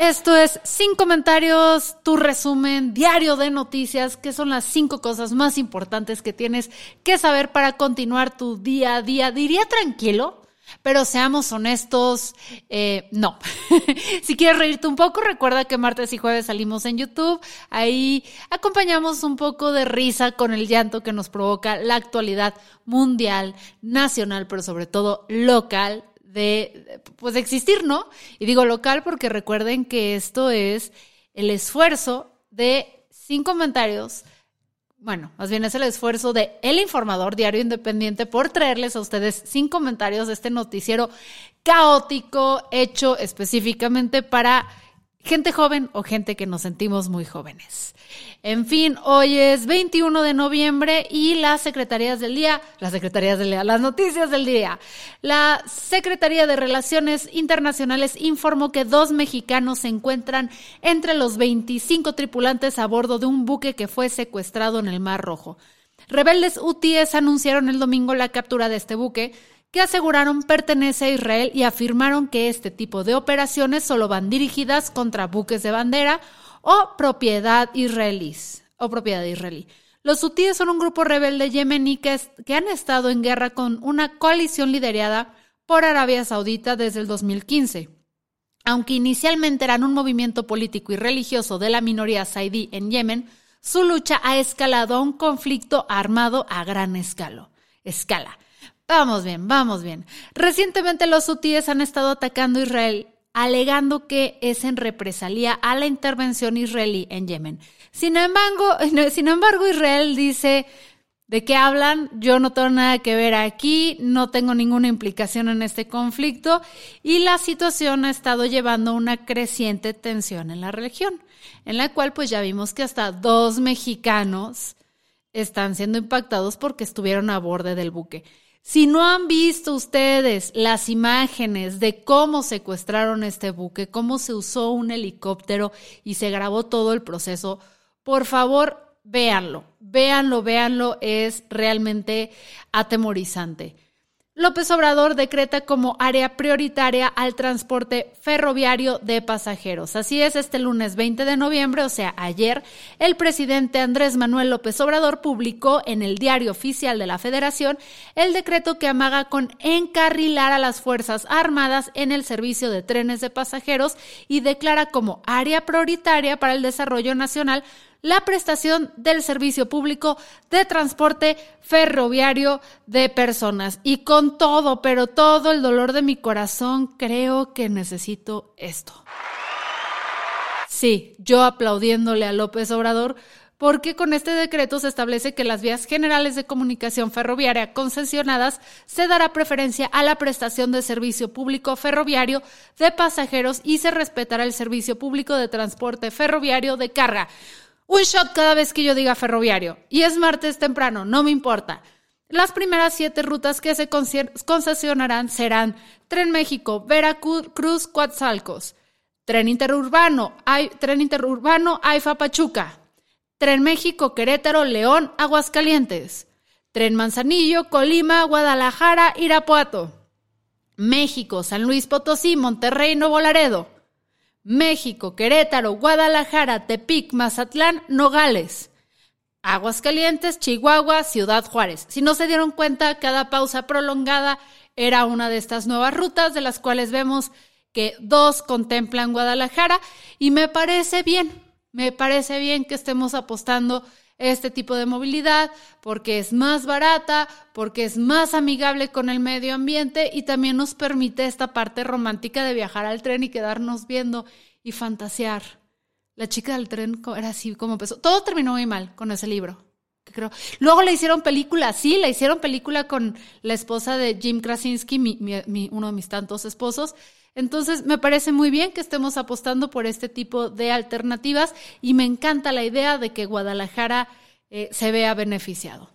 Esto es Sin Comentarios, tu resumen diario de noticias, que son las cinco cosas más importantes que tienes que saber para continuar tu día a día. Diría tranquilo, pero seamos honestos, eh, no. si quieres reírte un poco, recuerda que martes y jueves salimos en YouTube. Ahí acompañamos un poco de risa con el llanto que nos provoca la actualidad mundial, nacional, pero sobre todo local de, pues, de existir, ¿no? Y digo local porque recuerden que esto es el esfuerzo de sin comentarios. Bueno, más bien es el esfuerzo de El Informador, Diario Independiente, por traerles a ustedes sin comentarios este noticiero caótico hecho específicamente para gente joven o gente que nos sentimos muy jóvenes. En fin, hoy es 21 de noviembre y las secretarías del día, las secretarías del día, las noticias del día. La Secretaría de Relaciones Internacionales informó que dos mexicanos se encuentran entre los 25 tripulantes a bordo de un buque que fue secuestrado en el Mar Rojo. Rebeldes hutíes anunciaron el domingo la captura de este buque, que aseguraron pertenece a Israel y afirmaron que este tipo de operaciones solo van dirigidas contra buques de bandera o propiedad israelíes o propiedad israelí. Los hutíes son un grupo rebelde yemení que, han estado en guerra con una coalición liderada por Arabia Saudita desde el 2015. Aunque inicialmente eran un movimiento político y religioso de la minoría saidí en Yemen, su lucha ha escalado a un conflicto armado a gran escala. escala. Vamos bien, vamos bien. Recientemente los hutíes han estado atacando a Israel alegando que es en represalia a la intervención israelí en Yemen. Sin embargo, sin embargo, Israel dice, ¿de qué hablan? Yo no tengo nada que ver aquí, no tengo ninguna implicación en este conflicto y la situación ha estado llevando una creciente tensión en la región, en la cual pues ya vimos que hasta dos mexicanos están siendo impactados porque estuvieron a borde del buque. Si no han visto ustedes las imágenes de cómo secuestraron este buque, cómo se usó un helicóptero y se grabó todo el proceso, por favor, véanlo, véanlo, véanlo, es realmente atemorizante. López Obrador decreta como área prioritaria al transporte ferroviario de pasajeros. Así es, este lunes 20 de noviembre, o sea, ayer, el presidente Andrés Manuel López Obrador publicó en el diario oficial de la Federación el decreto que amaga con encarrilar a las Fuerzas Armadas en el servicio de trenes de pasajeros y declara como área prioritaria para el desarrollo nacional la prestación del servicio público de transporte ferroviario de personas. Y con todo, pero todo el dolor de mi corazón, creo que necesito esto. Sí, yo aplaudiéndole a López Obrador, porque con este decreto se establece que las vías generales de comunicación ferroviaria concesionadas se dará preferencia a la prestación de servicio público ferroviario de pasajeros y se respetará el servicio público de transporte ferroviario de carga. Un shot cada vez que yo diga ferroviario. Y es martes temprano, no me importa. Las primeras siete rutas que se concesionarán serán Tren México, Veracruz, Coatzacoalcos, Tren Interurbano, Tren Interurbano, Aifa, Pachuca, Tren México, Querétaro, León, Aguascalientes, Tren Manzanillo, Colima, Guadalajara, Irapuato, México, San Luis Potosí, Monterrey, Nuevo Laredo, México, Querétaro, Guadalajara, Tepic, Mazatlán, Nogales. Aguascalientes, Chihuahua, Ciudad Juárez. Si no se dieron cuenta, cada pausa prolongada era una de estas nuevas rutas, de las cuales vemos que dos contemplan Guadalajara y me parece bien, me parece bien que estemos apostando este tipo de movilidad porque es más barata, porque es más amigable con el medio ambiente y también nos permite esta parte romántica de viajar al tren y quedarnos viendo y fantasear. La chica del tren era así como. Todo terminó muy mal con ese libro. creo. Luego le hicieron película, sí, le hicieron película con la esposa de Jim Krasinski, uno de mis tantos esposos. Entonces, me parece muy bien que estemos apostando por este tipo de alternativas y me encanta la idea de que Guadalajara eh, se vea beneficiado.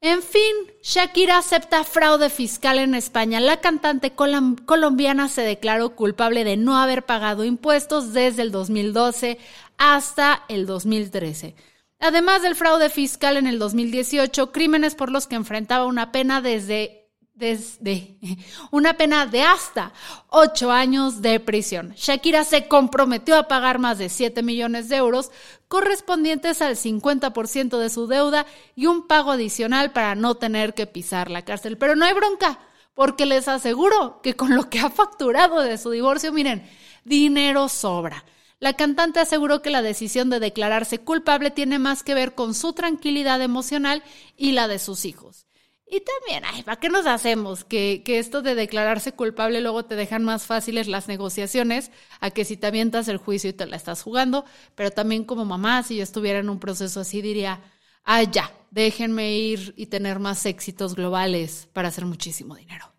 En fin, Shakira acepta fraude fiscal en España. La cantante colombiana se declaró culpable de no haber pagado impuestos desde el 2012 hasta el 2013. Además del fraude fiscal en el 2018, crímenes por los que enfrentaba una pena desde desde una pena de hasta ocho años de prisión. Shakira se comprometió a pagar más de 7 millones de euros correspondientes al 50% de su deuda y un pago adicional para no tener que pisar la cárcel. Pero no hay bronca, porque les aseguro que con lo que ha facturado de su divorcio, miren, dinero sobra. La cantante aseguró que la decisión de declararse culpable tiene más que ver con su tranquilidad emocional y la de sus hijos. Y también, ay, ¿para qué nos hacemos? Que, que, esto de declararse culpable luego te dejan más fáciles las negociaciones a que si te avientas el juicio y te la estás jugando. Pero también como mamá, si yo estuviera en un proceso así, diría, ah, ya, déjenme ir y tener más éxitos globales para hacer muchísimo dinero.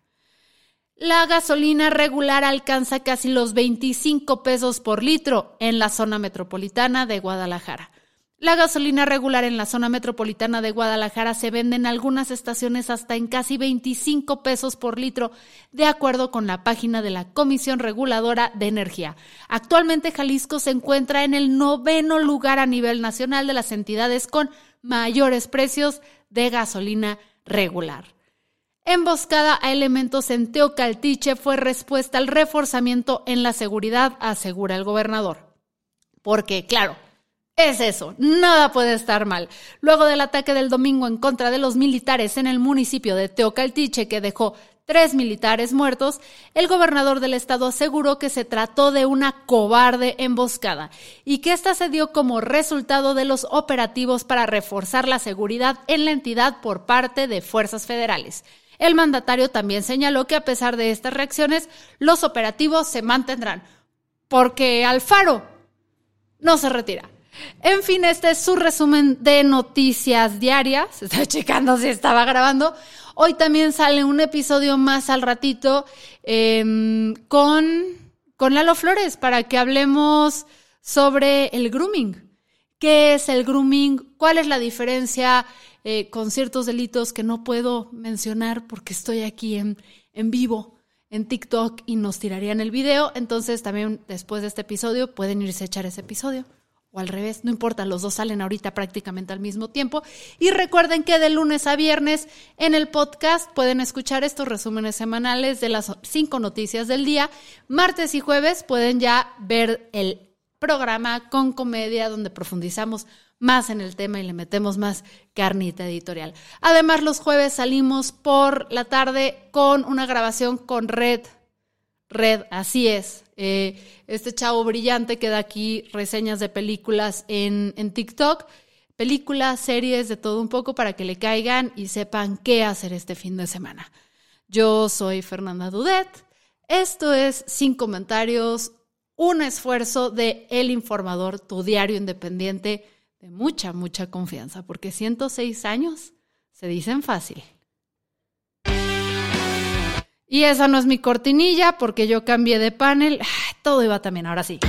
La gasolina regular alcanza casi los 25 pesos por litro en la zona metropolitana de Guadalajara. La gasolina regular en la zona metropolitana de Guadalajara se vende en algunas estaciones hasta en casi 25 pesos por litro, de acuerdo con la página de la Comisión Reguladora de Energía. Actualmente Jalisco se encuentra en el noveno lugar a nivel nacional de las entidades con mayores precios de gasolina regular. Emboscada a elementos en Teocaltiche fue respuesta al reforzamiento en la seguridad, asegura el gobernador. Porque, claro, es eso, nada puede estar mal. Luego del ataque del domingo en contra de los militares en el municipio de Teocaltiche, que dejó tres militares muertos, el gobernador del estado aseguró que se trató de una cobarde emboscada y que esta se dio como resultado de los operativos para reforzar la seguridad en la entidad por parte de fuerzas federales. El mandatario también señaló que a pesar de estas reacciones, los operativos se mantendrán, porque Alfaro no se retira. En fin, este es su resumen de noticias diarias. Estoy checando si estaba grabando. Hoy también sale un episodio más al ratito em, con, con Lalo Flores para que hablemos sobre el grooming. ¿Qué es el grooming? ¿Cuál es la diferencia eh, con ciertos delitos que no puedo mencionar porque estoy aquí en, en vivo? en TikTok y nos tirarían el video. Entonces también después de este episodio pueden irse a echar ese episodio o al revés, no importa, los dos salen ahorita prácticamente al mismo tiempo. Y recuerden que de lunes a viernes en el podcast pueden escuchar estos resúmenes semanales de las cinco noticias del día. Martes y jueves pueden ya ver el programa con comedia donde profundizamos más en el tema y le metemos más carnita editorial. Además, los jueves salimos por la tarde con una grabación con Red Red, así es. Eh, este chavo brillante que da aquí reseñas de películas en, en TikTok, películas, series, de todo un poco para que le caigan y sepan qué hacer este fin de semana. Yo soy Fernanda Dudet. Esto es Sin Comentarios, un esfuerzo de El Informador, tu diario independiente de mucha, mucha confianza, porque 106 años se dicen fácil. Y esa no es mi cortinilla porque yo cambié de panel. Todo iba también, ahora sí.